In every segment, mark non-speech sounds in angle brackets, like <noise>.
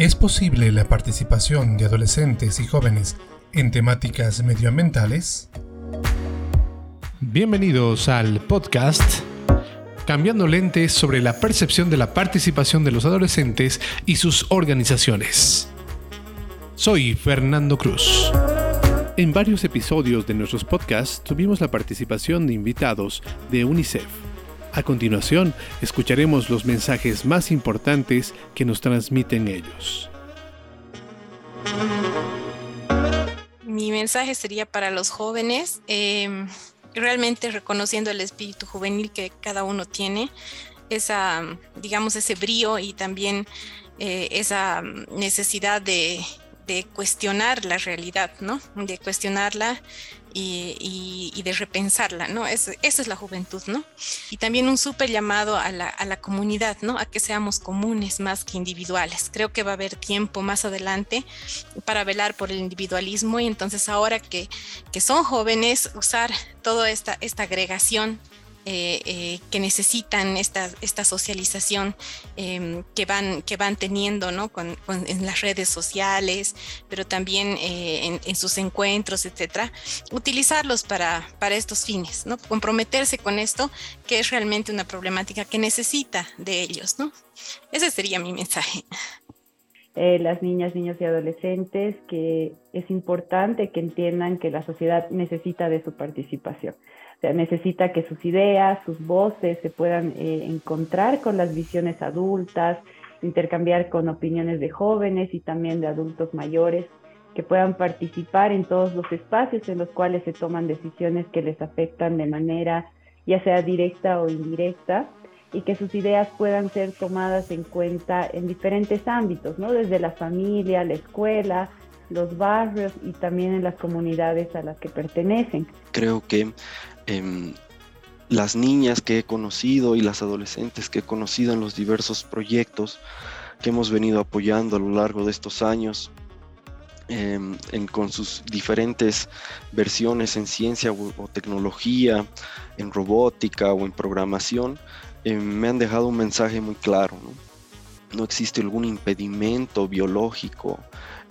¿Es posible la participación de adolescentes y jóvenes en temáticas medioambientales? Bienvenidos al podcast Cambiando lentes sobre la percepción de la participación de los adolescentes y sus organizaciones. Soy Fernando Cruz. En varios episodios de nuestros podcasts tuvimos la participación de invitados de UNICEF a continuación, escucharemos los mensajes más importantes que nos transmiten ellos. Mi mensaje sería para los jóvenes, em, realmente reconociendo el espíritu juvenil que cada uno tiene, esa, digamos, ese brío y también eh, esa necesidad de, de cuestionar la realidad, ¿no? De cuestionarla y, de repensarla, ¿no? esa es la juventud, ¿no? Y también un súper llamado a la, a la, comunidad, ¿no? A que seamos comunes más que individuales. Creo que va a haber tiempo más adelante para velar por el individualismo y entonces ahora que, que son jóvenes, usar toda esta, esta agregación eh, eh, que necesitan esta, esta socialización em, que, van, que van teniendo ¿no? con, en las redes sociales, pero también eh, en, sus encuentros, etcétera, utilizarlos para, para estos fines, ¿no? comprometerse con esto, que es realmente una problemática que necesita de ellos. ¿no? Ese sería mi mensaje. las niñas, niños y adolescentes, que es importante que entiendan que la sociedad necesita de su participación necesita que sus ideas, sus voces se puedan eh, encontrar con las visiones adultas, intercambiar con opiniones de jóvenes y también de adultos mayores, que puedan participar en todos los espacios en los cuales se toman decisiones que les afectan de manera ya sea directa o indirecta y que sus ideas puedan ser tomadas en cuenta en diferentes ámbitos, ¿no? Desde la familia, la escuela, los barrios y también en las comunidades a las que pertenecen. Creo que Em, las niñas que he conocido y las adolescentes que he conocido en los diversos proyectos que hemos venido apoyando a lo largo de estos años, em, con sus diferentes versiones en ciencia o, tecnología, en robótica o en programación, em, me han dejado un mensaje muy claro. Existe algún impedimento biológico,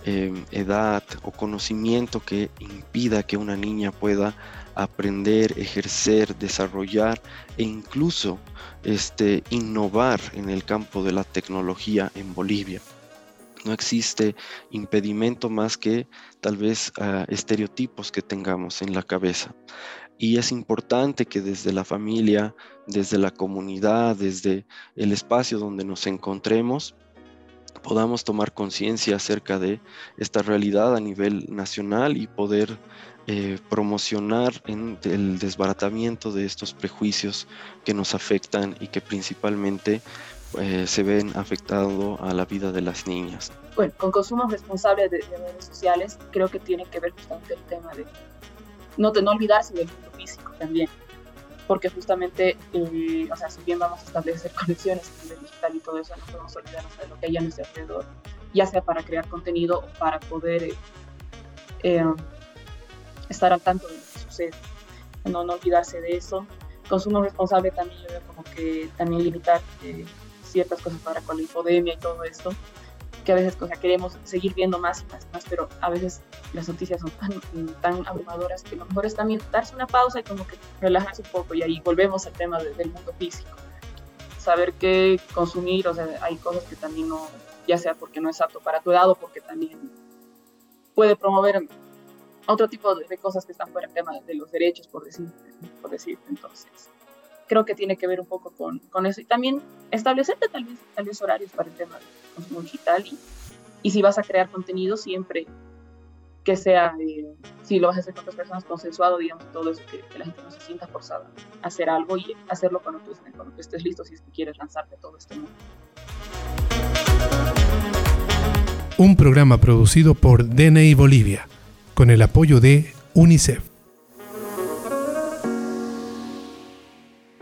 edad o conocimiento que impida que una niña pueda aprender, ejercer, desarrollar e incluso este, innovar en el campo de la tecnología en Bolivia. No existe impedimento más que tal vez estereotipos que tengamos en la cabeza. Y es importante que desde la familia, desde la comunidad, desde el espacio donde nos encontremos, podamos tomar conciencia acerca de esta realidad a nivel nacional y poder eh, promocionar el desbaratamiento de estos prejuicios que nos afectan y que principalmente eh, se ven afectando a la vida de las niñas. Bueno, con consumo responsable de, redes sociales creo que tiene que ver justamente el tema de no, de no olvidarse del también, porque justamente, eh, o sea, si bien vamos a establecer <laughs> conexiones en el digital y todo eso, no podemos olvidarnos de lo que hay a nuestro alrededor, ya sea para crear contenido o para poder estar al tanto de lo que sucede, no, no olvidarse de eso. Consumo responsable también, yo veo como que también limitar eh, ciertas cosas para con la infodemia y todo esto, que a veces queremos seguir viendo más y más y más, pero a veces las noticias son tan, abrumadoras que lo mejor es también darse una pausa y como que relajarse un poco y ahí volvemos al tema del mundo físico. Saber qué consumir, o sea, hay cosas que también no, ya sea porque no es apto para tu edad o porque también puede promover otro tipo de, cosas que están fuera del tema de los derechos, por decir, por decir. Entonces, creo que tiene que ver un poco con, con eso. Y también establecerte tal vez, tal horarios para el tema del consumo digital. Y, y si vas a crear contenido, siempre que sea, eh, si lo vas a hacer con otras personas, consensuado, digamos, todo eso, que, la gente no se sienta forzada a hacer algo y hacerlo cuando tú, cuando tú estés listo si es que quieres lanzarte todo este mundo. Un programa producido por DNI Bolivia con el apoyo de UNICEF.